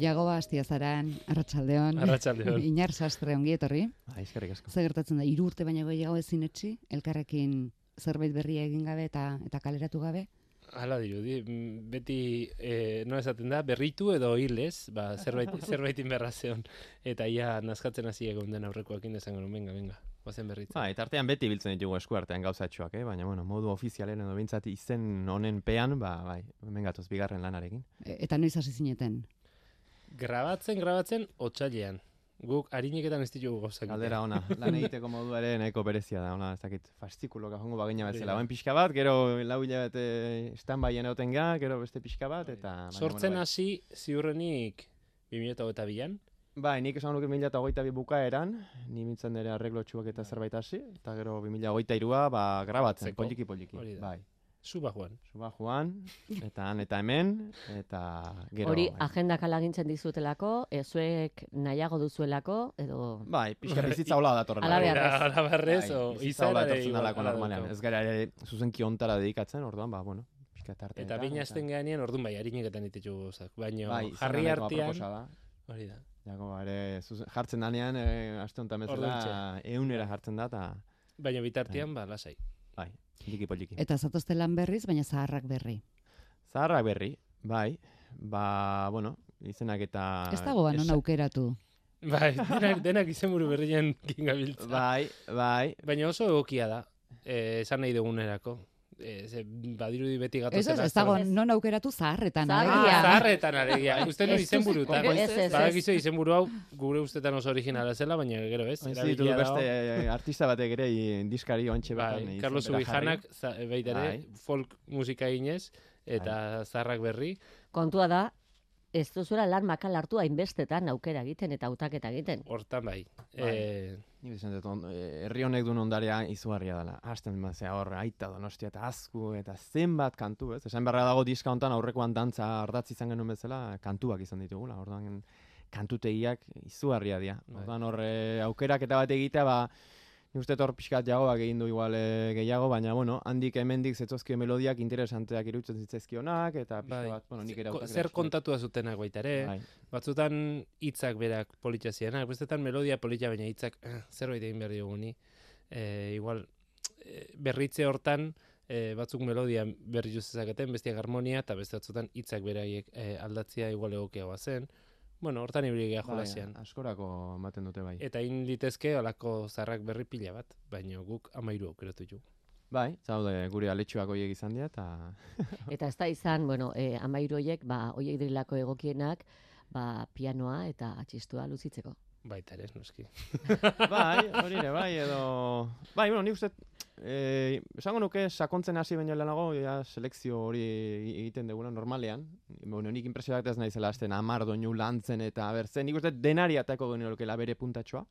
Jagoba Astiazaran, Arratsaldeon. Arratsaldeon. Inar sastre ongi etorri. Ah, eskerrik asko. Zer gertatzen da? Hiru urte baina gehiago ezin etxi, elkarrekin zerbait berria egin gabe eta eta kaleratu gabe. Hala dirudi, beti eh, no esaten da, berritu edo hilez, ba, zerbait, zerbaitin berra zeon. Eta ia nazkatzen hasi egon den aurrekoakin esango nuen, venga, venga, guazen berritzen. Ba, eta artean beti biltzen ditugu eskuartean gauzatxoak, eh? baina bueno, modu ofizialen edo bintzat izen honen pean, ba, bai, hemen gatoz bigarren lanarekin. E, eta noiz hasi zineten? Grabatzen, grabatzen, otxailean. Guk hariniketan ez ditugu gauzak. Galdera ona, lan egiteko modu ere nahiko berezia da, ona, ez dakit, fastikuloka jongo bagina bezala. Bain pixka bat, gero lau hilabete stand-byen egoten ga, gero beste pixka bat, eta... Sortzen bueno, hasi ziurrenik 2008an. bai. bai, nik esan nuke 2008 bukaeran, ni mintzen ere arreglotxuak eta zerbait hasi, eta gero 2008 ba, grabatzen, Zeko. poliki poliki. Hori da. Bai, Zuba joan. suba joan, eta han eta hemen, eta gero... Hori bai. agendak alagintzen dizutelako, e, zuek nahiago duzuelako, edo... Bai, pixka bizitza hola datorrela. Ala behar ez. Ala barrez, o bizitza hola izan etortzen dalako normalean. Ez gara zuzenki ontara dedikatzen, orduan, ba, bueno, pixka tarte. Eta bina azten geanean, orduan bai, harineketan ditugu gauzak. Baina bai, jarri da. hori da. Jago, ere, zuzen, jartzen danean, e, aste honetan bezala, eunera jartzen da, eta, Baina bitartean, ba, lasai. bai, poliki poliki. Eta zatozte lan berriz, baina zaharrak berri. Zaharrak berri, bai, ba, bueno, izenak eta... Ez dago ba, non esa- aukeratu. Bai, denak, denak izenburu berrien gingabiltza. Bai, bai, Baina oso egokia da, eh, esan nahi dugunerako. Eh, badirudi beti gato Ez, ez, dago non aukeratu zaharretan. Alegia. Ah, zaharretan alegia. Uste nu Ez duzu- izenburutan. Ez, ez, ez. Badakizu izenburu hau gure ustetan oso originala zela, baina gero ez. ez dago. beste eh, artista batek ere i- diskari ontxe Bai, bertan. izen Carlos. Ubijanak ere Bai. folk musika eginez eta zarrak berri. Kontua da, ez duzuela lan makal hartu hainbestetan aukera egiten eta hautaketa egiten. Hortan bai. Bai. Eh, Nik esan dut, eh, herri honek duen ondarea izugarria dela. Hasten mazea hor, aita donostia eta azku eta zenbat kantu, ez? Esan beharra dago diska hontan aurrekoan dantza ardatz izan genuen bezala, kantuak izan ditugula. Orduan kantutegiak izugarria dira. Bai. Orduan hor eh, aukerak eta bat egitea, ba, nik uste dut hor pixkat jagoak egin du igual eh, gehiago, baina, bueno, handik hemendik zetzozkio melodiak interesanteak irutzen zitzaizkionak, eta pixka bai. bat, bueno, nik hautak Zer ere- kontatua zutenak baita ere. Bai. Batzutan hitzak berak politxa zirenak, bestetan melodia politxa baina hitzak eh, zerbait egin behar dioguni. Eh, igual eh, berritze hortan eh, batzuk melodia berri zezaketen, bestiak harmonia, eta beste batzutan hitzak beraiek eh, aldatzea igual egokiagoa zen. Bueno, hortan ibili geha Bai, jolasean. askorako ematen dute bai. Eta egin litezke alako zarrak berri pila bat, baina guk amairu aukeratu jugu. Bai, zaude gure aletxuak hoiek izan dira, eta Eta ez da izan, bueno, e, amairu hoiek, ba, hoiek dirilako egokienak, ba, pianoa eta atxistua luzitzeko. Baita ere, noski. bai, hori ere, bai, edo... Bai, bueno, nik uste, eh, esango nuke sakontzen hasi baino lehenago, ja, selekzio hori egiten dugula normalean. Bueno, nik impresioak ez naizela azten amar doinu lantzen eta bertzen, nik uste denari atako genuelokela bere puntatxoa.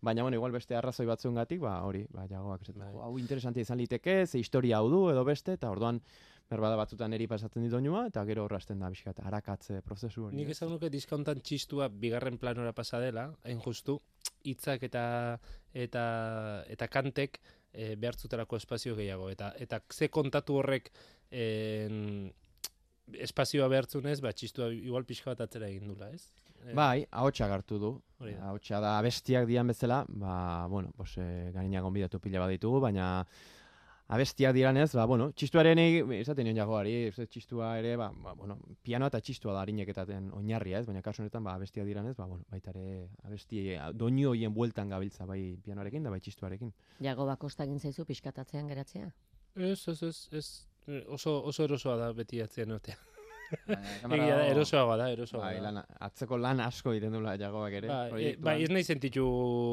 Baina, bueno, igual beste arrazoi batzuengatik, ba, hori, ba, jagoak Bai. "Jo, hau interesantia izan liteke, ze historia hau du edo beste, eta orduan, berbada batzutan eri pasatzen dit doinua, eta gero horrazten da pixkat arakatze prozesu hori. Nik esan nuke diskontan txistua bigarren planora pasa dela, hain justu, hitzak eta eta eta kantek e, behartzutelako espazio gehiago eta eta ze kontatu horrek en, espazioa behartzunez, ba txistua igual pixka bat atzera egin dula, ez? Eh, Bai, ahotsak hartu du. Ahotsa da abestiak dian bezala, ba, bueno, pues, eh, garina gonbidatu pila bat ditugu, baina abestiak diranez, ba, bueno, txistuaren esaten nion jagoari, txistua ere, ba, ba, bueno, pianoa eta txistua da harineketaten oinarria, ez, baina kasu honetan, ba, abestiak diranez, ba, bueno, baita ere, abesti, doinu hoien bueltan gabiltza, bai pianoarekin da bai txistuarekin. Jago bakosta egin zaizu pixkatatzean geratzea. Ez, ez, ez, ez, oso, oso erosoa da beti atzean otea. Egia da, erosoagoa da, erosoagoa Bai, lan, atzeko lan asko egiten dula jagoak ere. Bai, e, bai, ez nahi sentitu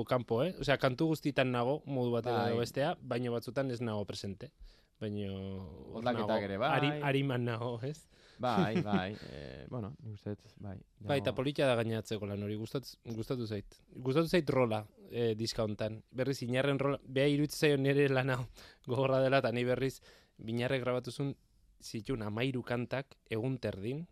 kanpo, eh? Osea, kantu guztitan nago, modu batera Bai. edo bestea, baina batzutan ez nago presente. Moldaketak nago, ere, bai. Ari, ariman nago, ez? Bai, bai, eh, bueno, nik uste dut, bai. Bai, eta jago- polita da gainatzeko lan hori, gustatu, gustatu zait. Gustatu zait rola e, diska hontan. Berriz, inarren rola, beha iruditzen zaio nire lan hau gogorra dela, eta ni berriz, binarrek grabatuzun zitun amairu kantak egun terdin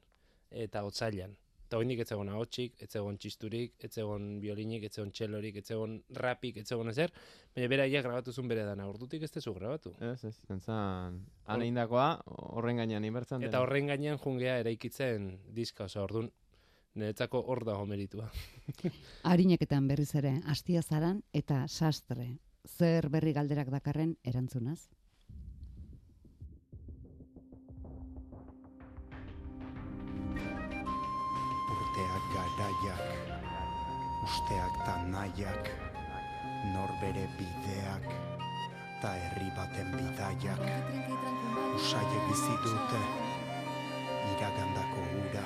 eta otzailan. Eta hoindik ez zegoen ahotsik, ez zegoen txisturik, ez zegoen biolinik, ez zegoen txelorik, ez zegoen rapik, ez zegoen ezer, baina beraiek grabatuzun bere dana, ordutik ez tezu grabatu. Ez, ez, zentzan, han egindakoa, horren gainean inbertzen Eta horren gainean jungea eraikitzen diska, oso orduan niretzako hor dago meritua. Harineketan berriz ere, astia zaran eta sastre. Zer berri galderak dakarren erantzunaz? Garaiak, usteak ta nahiak, norbere bideak, ta herri baten bidaiak, usaiek bizi dute, iragandako ura,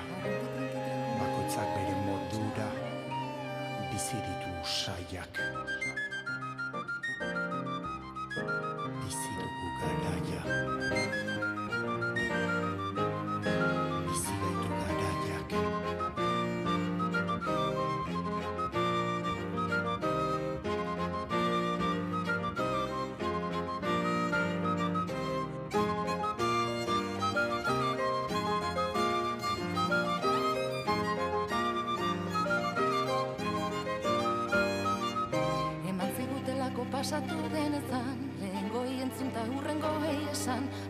bakoitzak bere modura, bizi ditu usaiak.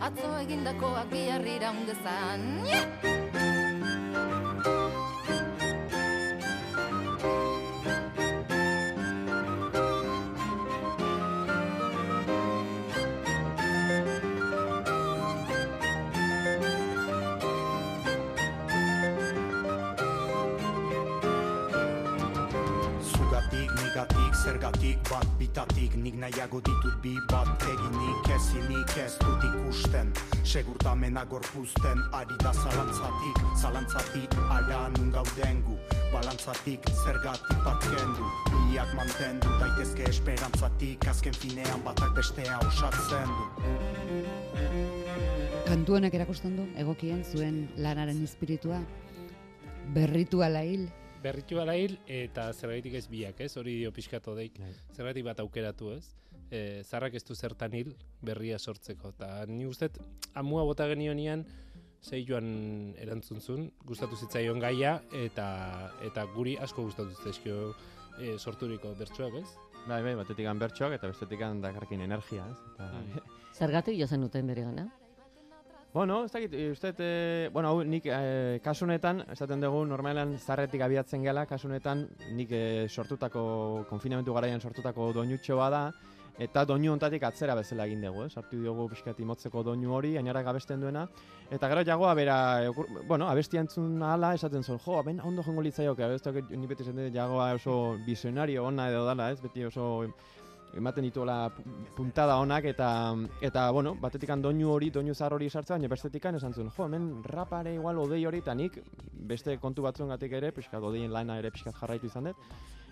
Atzo egindakoak bihar iraundezan yeah! Zugatik, nigatik, zergatik, bat bitatik. Nik nahiago ditut bi bat eginik ezinik ez dut ikusten. Segurtamena gorpuzten, ari da zalantzatik. Zalantzatik, ara nun gauden gu Balantzatik, zergatik bat kendu. Biak mantendu, daitezke esperantzatik. Azken finean batak bestea osatzen du. Kantu honek erakusten du, egokien zuen lanaren espiritua, berrituala hil, Berritu ala hil, eta zergaitik ez biak, ez? Hori dio pixkatu deik. Bai. Zergatik bat aukeratu, ez? E, zarrak ez du zertan hil, berria sortzeko. Eta ni guztet, amua bota genionian, zei joan erantzun zuen, gustatu zitzaion gaia, eta eta guri asko gustatu zaizkio e, sorturiko bertsuak, ez? Bai, bai, batetik bertsoak eta bestetik dakarkin energia, ez? Eta, Mm. Zergatik jo zen duten bere gana? Bueno, ez dakit, e, uste, e, bueno, hau nik e, kasunetan, esaten dugu, normalan zarretik abiatzen gela, kasunetan nik e, sortutako, konfinamentu garaian sortutako doinutxo bada, eta doinu ontatik atzera bezala egin dugu, eh? sartu diogu pixkat imotzeko doinu hori, ainarak abesten duena, eta gero jagoa bera, okur- bueno, abestia entzun ahala, esaten zuen, jo, ben, ondo jongo litzaioke, abestak ni beti esaten jagoa oso visionario ona edo dala, ez, beti oso ematen dituela pu- puntada onak eta eta bueno, batetik doinu hori, doinu zahar hori sartzea, baina bestetik esan zuen, jo, hemen rapare igual odei hori eta nik beste kontu batzuengatik ere, pixkat odeien lana ere pixkat jarraitu izan dut.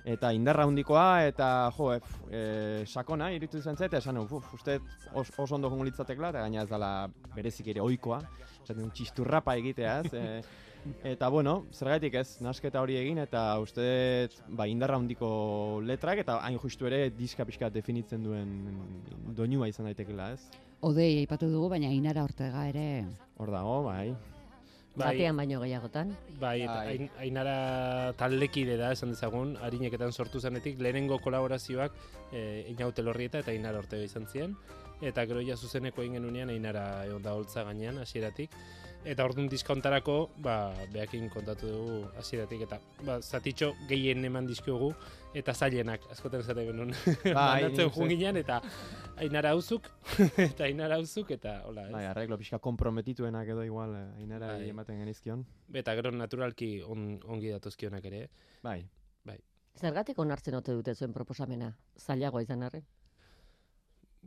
Eta indarra handikoa eta jo, e, e, sakona iritu izan zait, esan uf, uste os, oso ondo jongo litzatekla, eta gaina ez dela berezik ere ohikoa, esaten txisturrapa egitea, ez? E, Eta bueno, zergatik ez, nasketa hori egin eta uste ba, indarra handiko letrak eta hain justu ere diska pixka definitzen duen doinua izan daitekela, ez? odei aipatu dugu, baina Inara Ortega ere Hor dago, bai. Batean baino gehiagotan. Bai, eta Bai. Ain- Ainara taldekide da esan dezagun, harineketan sortu zenetik, lehenengo kolaborazioak e, Inaute Lorrieta eta Ainara Ortega izan ziren. Eta gero ja zuzeneko egin genunean Ainara egon da holtza gainean hasieratik. Eta orduan diskontarako, ba, behakin kontatu dugu hasieratik eta ba, zatitxo gehien eman dizkiogu eta zailenak, askotan esaten genuen. Bai, Banatzen nik uste- jun ginen eta Ainara hauzuk, eta Ainara hauzuk, eta hola, ez? Bai, arreglo pixka komprometituenak edo igual eh, ainara Bai. ematen genizkion. Eta gero naturalki on, ongi datozkionak ere. Bai. Zergatik onartzen ote dute zuen proposamena? Zailagoa izan arren?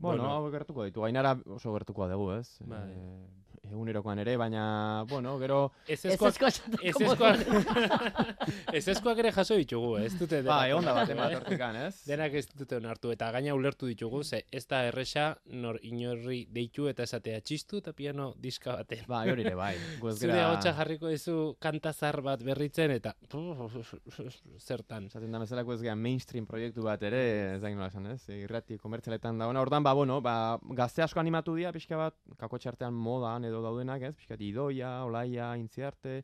Bueno, hau gertuko ditu. Ainara oso gertukoa dugu, ez? Bai. Eh, egunerokoan ere, baina, bueno, gero... Ez Ez ezkoak, ere jaso ditugu, ez dute. Bai, onda baten bat Eh? hortikan, ez? Denak ez dute onartu eta gaina ulertu ditugu, ze ez da erresa nor inorri deitu eta esatea txistu eta piano diska baten. Bai, hori ere, bai. Ez Zure hotxa jarriko dizu kantazar bat berritzen eta zertan. Esaten da bezalako ez mainstream proiektu bat ere, ez da nola esan, ez? Irrati komertzialetan da ona. Ordan ba, bueno, ba, gazte asko animatu dira pixka bat, kako txartean modan edo daudenak, ez? Pixka bat idoia, olaia, intziarte,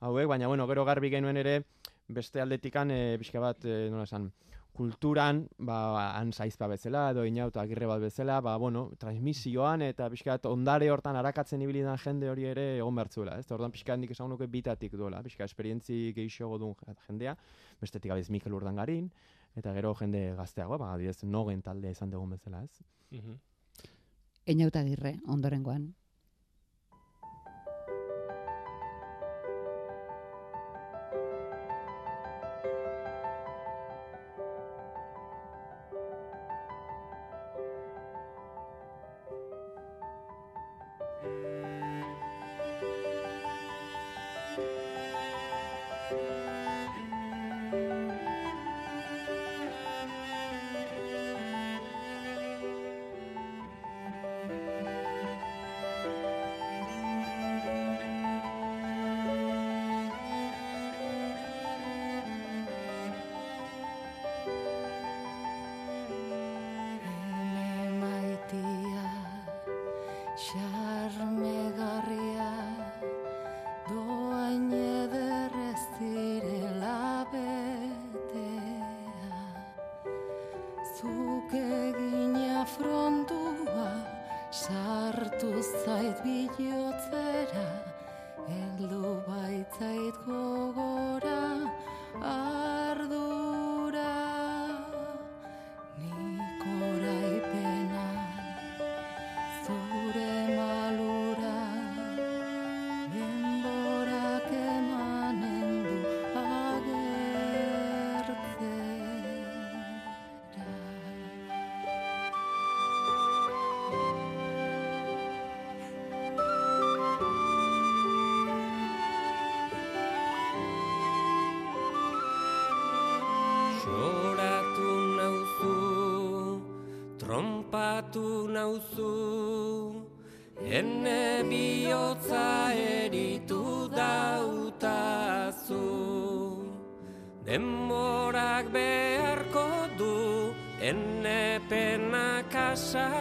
hauek, baina bueno, gero garbi genuen ere, beste aldetikan, e, pixka bat, e, nola esan, kulturan, ba, han zaizpa bezala, edo inauta agirre bat bezala, ba, bueno, transmisioan eta pixkat ondare hortan arakatzen ibili den jende hori ere egon bertzuela, ez? Ordan pixkat nik esan nuke bitatik duela, pixka esperientzi gehiago duen jendea, bestetik abiz Mikel Urdangarin, eta gero jende gazteagoa, ba, adibidez, nogen taldea izan dugun bezala, ez? Mhm. Einauta girre, ondorengoan. Heldu baitzait gogora, ardura.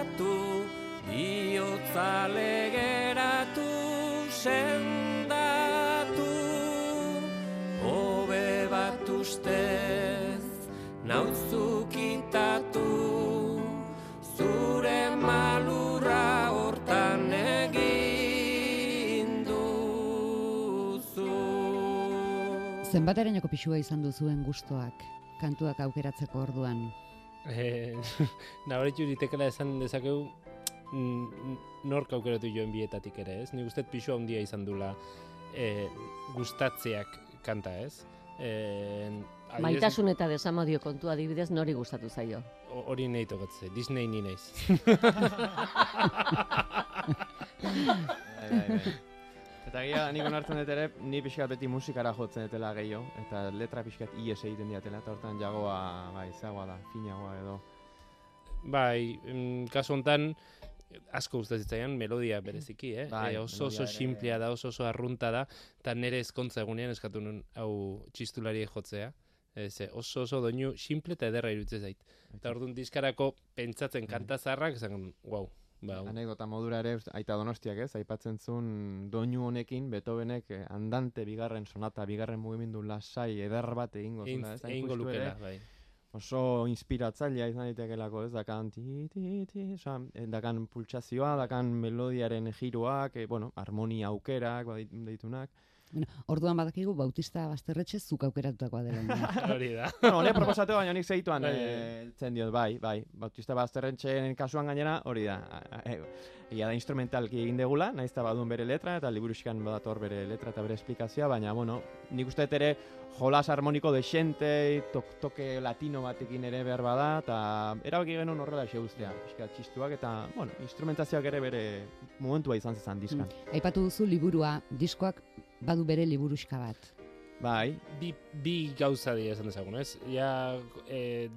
Kasatu, bihotza legeratu sendatu. Hobe bat ustez, nauzu kitatu, zure malurra hortan egin duzu. Zenbaterainoko pixua izan duzuen gustoak, kantuak aukeratzeko orduan. Eh, nabaritu ditekela esan dezakegu mm, nork aukeratu joen bietatik ere, ez? Ni gustet pixua handia izan dula eh, gustatzeak kanta, ez? Eh, adibidez, Maitasun eta desamodio kontua adibidez nori gustatu zaio. ho- Hori nahi tokatze, Disney ni naiz. Eta gira, nik onartzen dut ere, ni pixkat beti musikara jotzen dutela gehiago, eta letra pixkat ies egiten diatela, eta hortan jagoa, bai, zagoa da, finagoa edo. bai, kasu hontan asko gustatzen zitzaidan melodia bereziki, eh? Bai, Eh, oso oso simplea da, oso oso arrunta da, eta nire ezkontza egunean eskatu nun hau txistulari jotzea. Ez, eh, oso oso doinu simple eta ederra iruditzen zait. Eta orduan diskarako pentsatzen Bai. kanta zaharrak, esan, wow, ba, Anekdota modura ere, aita donostiak ez, aipatzen zuen doinu honekin, Beethovenek eh, andante bigarren sonata, bigarren mugimendu lasai, eder bat egingo egin- zuela, ez? Egingo lukela, bai. oso inspiratzailea izan daitekelako, ez, dakan ti, ti, ti, oza, eh, dakan pultsazioa, dakan melodiaren giroak, eh, bueno, harmonia aukerak, badit- deitunak. Bueno, orduan badakigu Bautista Basterretxe zuk aukeratutakoa dela. Hori da. bueno, honek proposatu baina nik zeituan, Bai, eh, zen diot, bai, bai, Bautista Bazterrentxen kasuan gainera, hori da, e, ia da instrumentalki egin degula, naiz eta badun bere letra, eta liburuskan badator bere letra eta bere esplikazioa, baina, bueno, nik uste dut ere jolas harmoniko desente, tok, toke latino batekin ere behar bada, eta erabaki genuen horrela xe guztia, pixka txistuak, eta, bueno, instrumentazioak ere bere momentua izan zezan diskan. Aipatu duzu liburua, diskoak badu bere liburuska bat. Bai, Bi, bi gauza dira esan dezagun, ez? Ja, eh,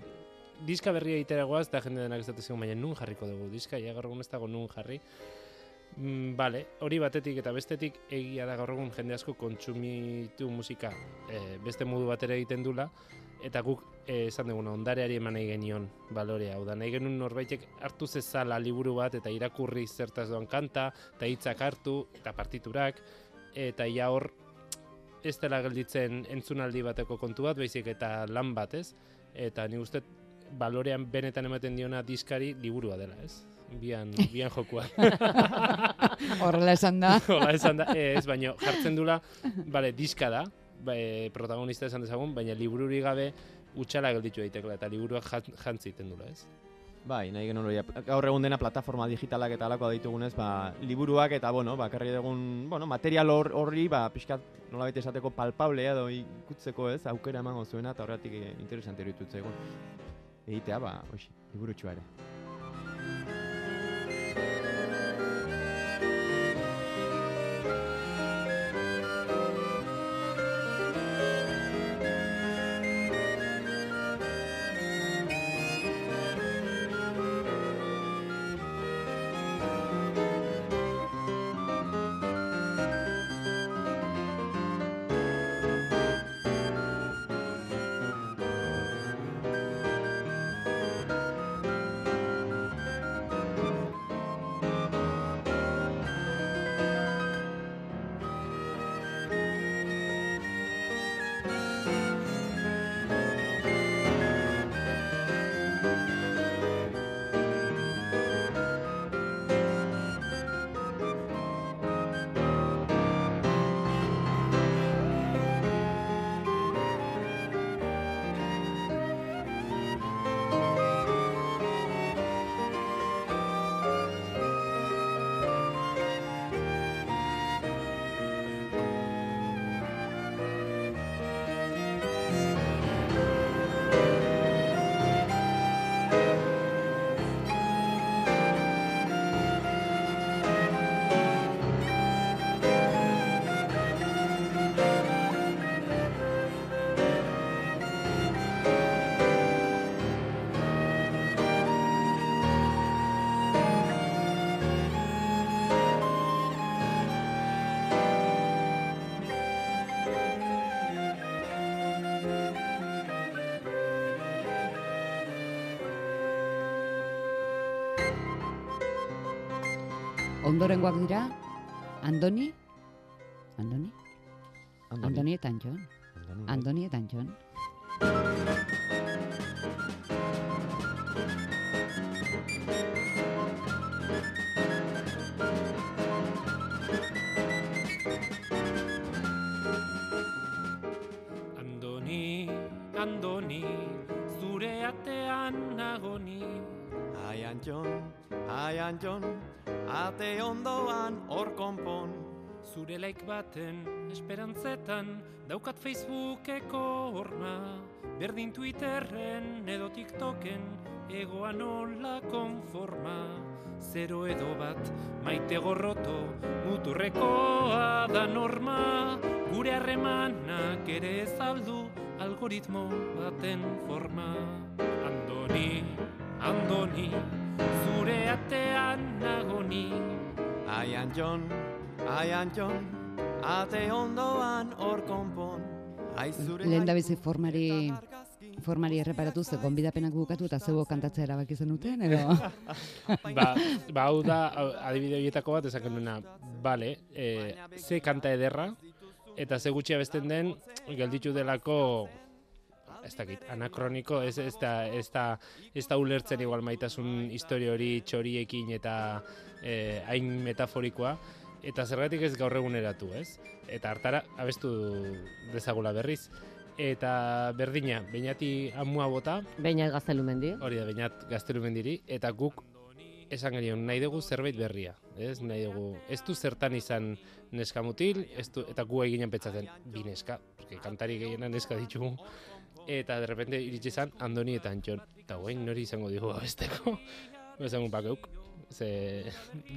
diska berria egitera goaz, eta jende denak ez dut baina nun jarriko dugu diska, ja gaur egun ez dago nun jarri. Mm, vale, hori batetik eta bestetik egia da gaur egun jende asko kontsumitu musika eh, beste modu batera egiten dula, eta guk eh, esan duguna ondareari eman nahi genion balorea. Hau da, nahi genuen norbaitek hartu zezala liburu bat eta irakurri zertaz doan kanta, eta hitzak hartu, eta partiturak, eta ja hor ez dela gelditzen entzunaldi bateko kontu bat, baizik eta lan bat, ez? Eta ni uste balorean benetan ematen diona diskari liburua dela, ez? Bian, bian jokua. Horrela esan da. Hola, esan da, ez, baino, jartzen dula, bale, diska da, ba, eh, protagonista esan dezagun, baina libururi gabe utxala gelditu daitekela, eta liburuak jan- jantzi egiten dula, ez? Bai, nahi genuen hori, gaur egun dena plataforma digitalak eta alakoa ditugunez, ba, liburuak eta, bueno, ba, karri dugun, bueno, material hor- horri, ba, pixkat, nolabait esateko palpablea edo ikutzeko ez, aukera emango zuena, eta horretik eh, interesante iruditu zaigun. Egitea, ba, hoxe, liburutxua ere. Ondorengoak dira, Andoni, Andoni, Andoni. Andoni eta Anjon, Andoni. Andoni eta Anjon. Andoni, Andoni, zure atean nagoni. Ai Antxon, ai Antxon, ate ondoan hor konpon. Zure laik baten esperantzetan daukat Facebookeko horma. Berdin Twitterren edo TikToken egoan nola konforma. Zero edo bat maite gorroto muturrekoa da norma. Gure harremanak ere ez aldu algoritmo baten forma. Andoni, Andoni, zure atean nagoni. Ai Antxon, ai Antxon, ate ondoan hor konpon. Lehen da bizi formari, formari erreparatu ze gonbidapenak bukatu eta zebo kantatzea erabaki zenuten, edo? ba, ba, hau da, adibide horietako bat, esaken duena, bale, e, ze kanta ederra, eta ze gutxi abesten den, gelditu delako, ez dakit, anakroniko, ez, ez, da, ez, da, ez da ulertzen igual maitasun historia hori txoriekin eta e, hain metaforikoa, eta zergatik ez gaur eguneratu, ez? Eta hartara abestu dezagula berriz. Eta berdina, bainati amua bota, Baina gaztelumendi. Hori da, bainat gaztelumendiri, eta guk esan genion, nahi dugu zerbait berria. Ez, nahi dugu, ez du zertan izan neska mutil, ez du, eta gu eginen petzatzen, bi neska, porque kantari gehiena neska ditugu, eta de repente iritsi izan Andoni eta Antxon. Eta guain nori izango digu abesteko, esan bakeuk. Ze,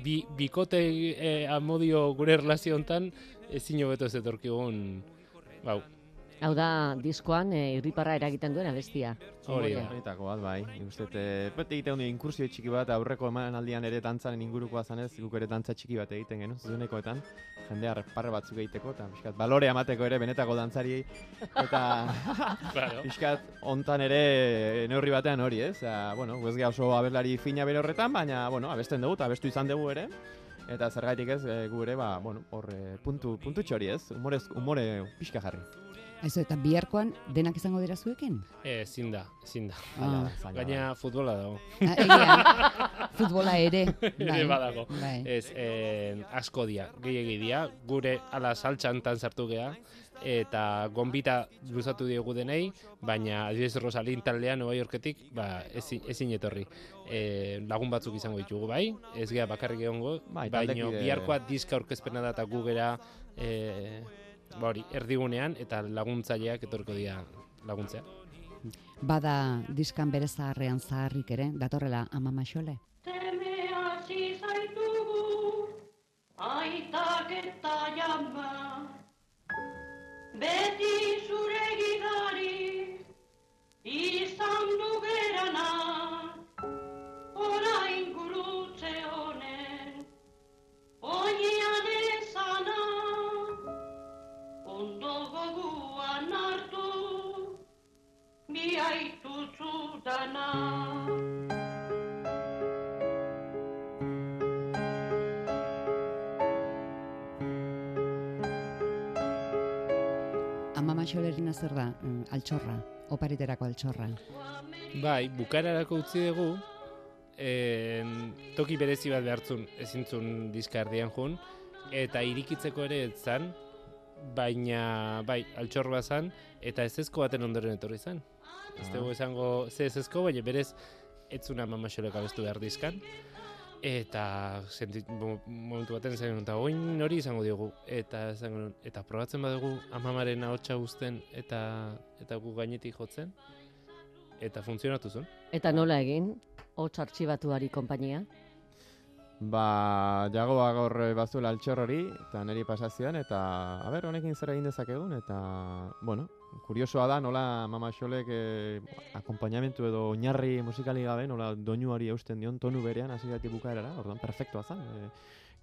bi, bikote eh, amodio gure relazio hontan, ezin hobeto ez etorkigun, bau, Hau da, diskoan e, irriparra eragiten duen abestia. hori. Horietako bat, bai. Nik uste, e, beti egiten du inkursio txiki bat, aurreko emanaldian ere dantzaren ingurukoa zanez, guk ere dantza txiki bat egiten genuen, zuzenekoetan, jendea parre batzuk egiteko, eta pixkat, balore amateko ere benetako dantzariei, eta Claro. pixkat, hontan ere neurri batean hori, ez? Osea, bueno, ez geha oso abeslari fina bere horretan, baina, bueno, abesten dugu, eta abestu izan dugu ere, Eta zergaitik ez, e, gu ere, ba, bueno, hor, puntu, puntu txori ez, humorez, humore pixka jarri. Ez eta biharkoan denak izango dira zuekin? Eh, ezin da, ezin da. Ah. Gaina futbola dago. ah, egia, futbola ere. Ere badago. Bai. Ez, eh, asko dia, gehiagi dia, gure ala saltxantan sartu gea, eta gonbita luzatu diogu denei, baina adibidez Rosalin taldean Nueva Yorketik, ba, ezin, ezin etorri. E, lagun batzuk izango ditugu bai, ez gea bakarrik egongo, Bai, taldekide- biharkoa diska aurkezpena da eta gu gera e, ba hori, erdigunean eta laguntzaileak etorko dira laguntzea. Bada diskan bere zaharrean zaharrik ere, datorrela amama xole. Teme hasi zaitugu, aitak eta jama. Beti zure Amama xolerina zer da, mm, altxorra, opariterako altxorra. Bai, bukararako utzi dugu, en, toki berezi bat behartzun ezintzun diska erdian jun, eta irikitzeko ere ez zan, baina, bai, altxor bat zan, eta ez ezko baten ondoren etorri zan. Ez dugu esango ze ez ezko, baina berez, ez zuna mamaxolek abestu behar dizkan, eta sentit, mo- momentu baten zen eta oin hori izango diogu eta nuen, eta probatzen badugu amamaren ahotsa guzten eta eta gu gainetik jotzen eta funtzionatu zuen. Eta nola egin, hots artxibatuari konpainia? Ba, jagoa gaur eh, bazuela altxor hori, eta niri pasazioan, eta, a ber, honekin zer egin dezakegun, eta, bueno, kuriosoa da, nola mama xolek eh, akompainamentu edo oinarri musikali gabe, nola doinuari eusten dion tonu berean, hasi gati bukaerara, orduan, perfektua zen. E,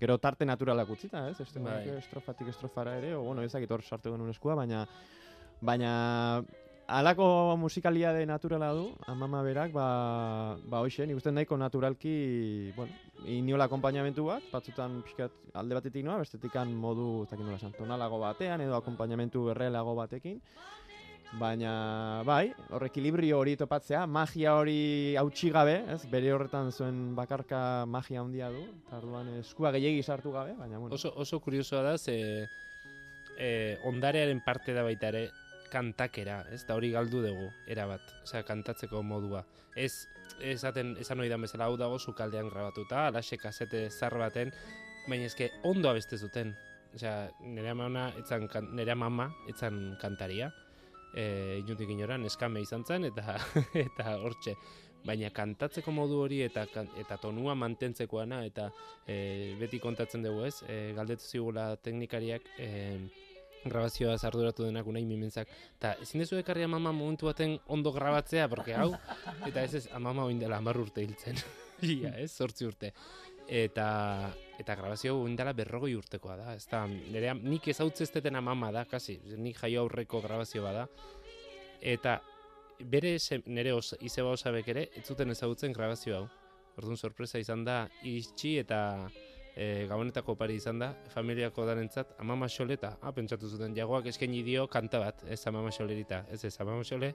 gero tarte naturalak utzita, ez? Este Bai. estrofatik estrofara ere, o, bueno, ezakit hor sartu genuen eskua, baina, baina, Alako musikalia de naturala du, amama berak, ba, ba hoxe, nik uste nahiko naturalki, bueno, iniola akompainamentu bat, batzutan pixkat alde batetik noa, bestetikan modu, ez dakit nola esan, tonalago batean, edo akompainamentu errelago batekin, baina, bai, hor ekilibrio hori topatzea, magia hori hautsi gabe, ez, bere horretan zuen bakarka magia handia du, eta orduan eskua gehiegi sartu gabe, baina, bueno, Oso, oso kuriosoa da, ze e, ondarearen parte da baita ere kantakera, ez da hori galdu dugu, erabat, osea, kantatzeko modua. Ez, esaten, esan hori da bezala hau dago sukaldean grabatuta, alaxe kasete zar baten, baina eske ondo abeste zuten. Osea, nire amana, etzan, nire mama, etzan kantaria, e, inundik inoran, eskame izan zen, eta, eta hortxe. Baina kantatzeko modu hori eta eta tonua mantentzekoana eta e, beti kontatzen dugu ez, e, galdetu zigula teknikariak e, grabazioa zarduratu denak unai mimentzak. Eta ezin dezu ekarri amama momentu baten ondo grabatzea, porque hau, eta ez ez, amama oin dela amar urte hiltzen. Ia, ez, sortzi urte. Eta, eta grabazio oin dela berrogoi urtekoa da. Ez da, nire, nik ezautze ez deten amama da, kasi, nik jaio aurreko grabazio bada. Eta bere se, nire os, izeba osabek ere, ez zuten ezagutzen grabazio hau. Orduan sorpresa izan da, iritsi eta e, gabonetako pari izan da, familiako darentzat, amama xoleta, ah, pentsatu zuten, jagoak eskaini dio kanta bat, ez amama xolerita, ez ez, amama xole,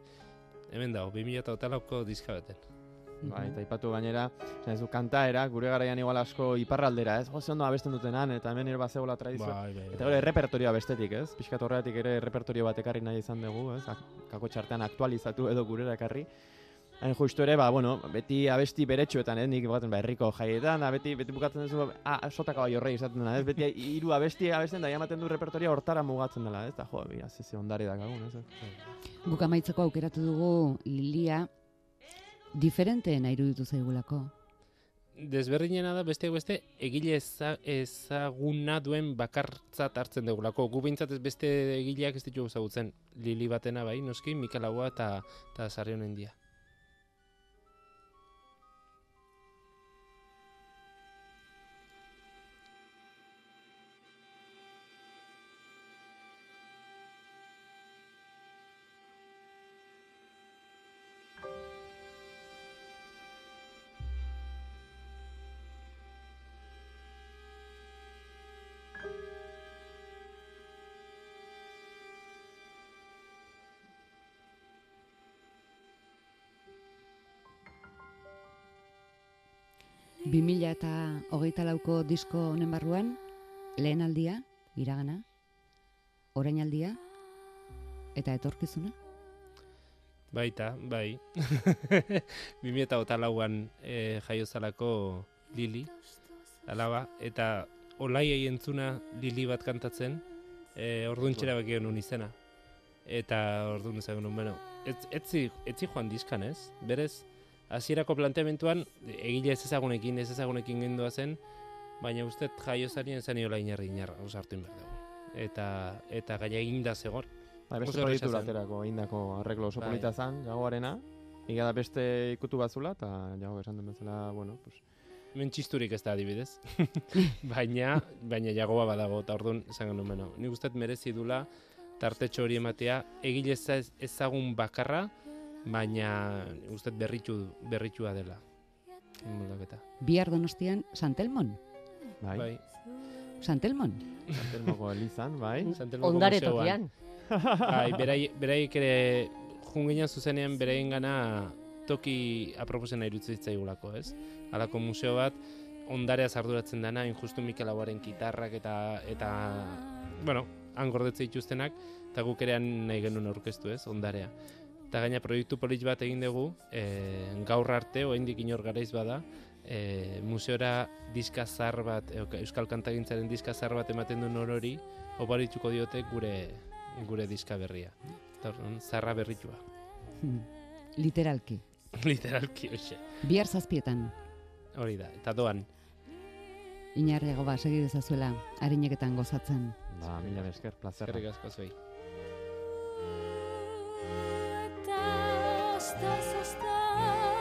hemen dago, 2008ko diska baten. Bai, eta ipatu gainera, ez du kantaera, gure garaian igual asko iparraldera, ez? Jose ondo abesten dutenan, eta hemen ere bazegola tradizio. Bai, bai, Eta gero errepertorioa bestetik, ez? Piskat horregatik ere errepertorio bat ekarri nahi izan dugu, ez? Ak- Kako txartean aktualizatu edo gurera ekarri. Hain justu ere, ba, bueno, beti abesti beretsuetan, eh? nik baten, ba, herriko jaietan, da, beti, beti bukatzen duzu, ah, sotaka bai horrei izaten dela, ez? Beti hiru abesti abesten da, jamaten du repertorioa hortara mugatzen dela, ez? Da, jo, bia, zeze ondare dakagun, ez? Guk amaitzeko aukeratu dugu Lilia diferenteena iruditu zaigulako. Desberdinena da besteak beste egile eza, ezaguna duen bakartzat hartzen dugulako. Gu behintzat ez beste egileak ez ditugu ezagutzen. Lili batena bai, noski, Mikel Agua eta, eta Sarri honen dia. 2000 eta hogeita lauko disko honen barruan, lehen aldia, iragana, orainaldia, eta etorkizuna. Baita, bai. 2008 lauan e, jaiozalako Lili, alaba, eta olaiei entzuna Lili bat kantatzen, e, orduan txera baki genuen izena. Eta orduan ezagun nuen, bueno, etzi, etzi joan diskan ez, berez, hasierako planteamentuan, egile ez ezagunekin, ez ezagunekin gendua zen, baina uste jaiozarien zen iola inarri inarra, osartu behar dugu. Eta, eta gaia eginda zegor. Bai, beste proiektu laterako indako arreglo oso Bai. polita zan, jagoarena. Iga da beste ikutu batzula, eta jago esan den bezala, bueno, pues, Hemen txisturik ez da adibidez. baina, baina jagoa badago, eta orduan esan genuen beno. Nik uste dut merezi dula tartetxo hori ematea, egile ez ezagun bakarra, baina uste berritu, berritua dela. Moldaketa. Bihar donostian, Santelmon. bai, Bai. Santelmon. Santelmoko elizan, bai. Santelmoko Ondare museoan. tokian. Bai, berai, beraiek ere junginan zuzenean beraien gana toki aproposena irutzen zitzaigulako, ez? Halako museo bat, ondarea arduratzen dana, injustu Mikel Aguaren gitarrak eta, eta bueno, han gordetze dituztenak, eta guk ere nahi genuen aurkeztu, ez, ondarea. Eta gaina proiektu polit bat egin dugu, e, gaur arte, oraindik inor garaiz bada, e, museora diska zahar bat, e, Euskal Kantagintzaren diska zahar bat ematen duen orori, obarituko diote gure gure diska berria. Eta zarra berritua. Hmm. Literalki. Literalki, hoxe. Bihar zazpietan, Hori da, eta doan. inarriago ba, segi dezazuela, harineketan gozatzen. Ba, mila esker, plazerra. Eskerrik asko zuei. Eta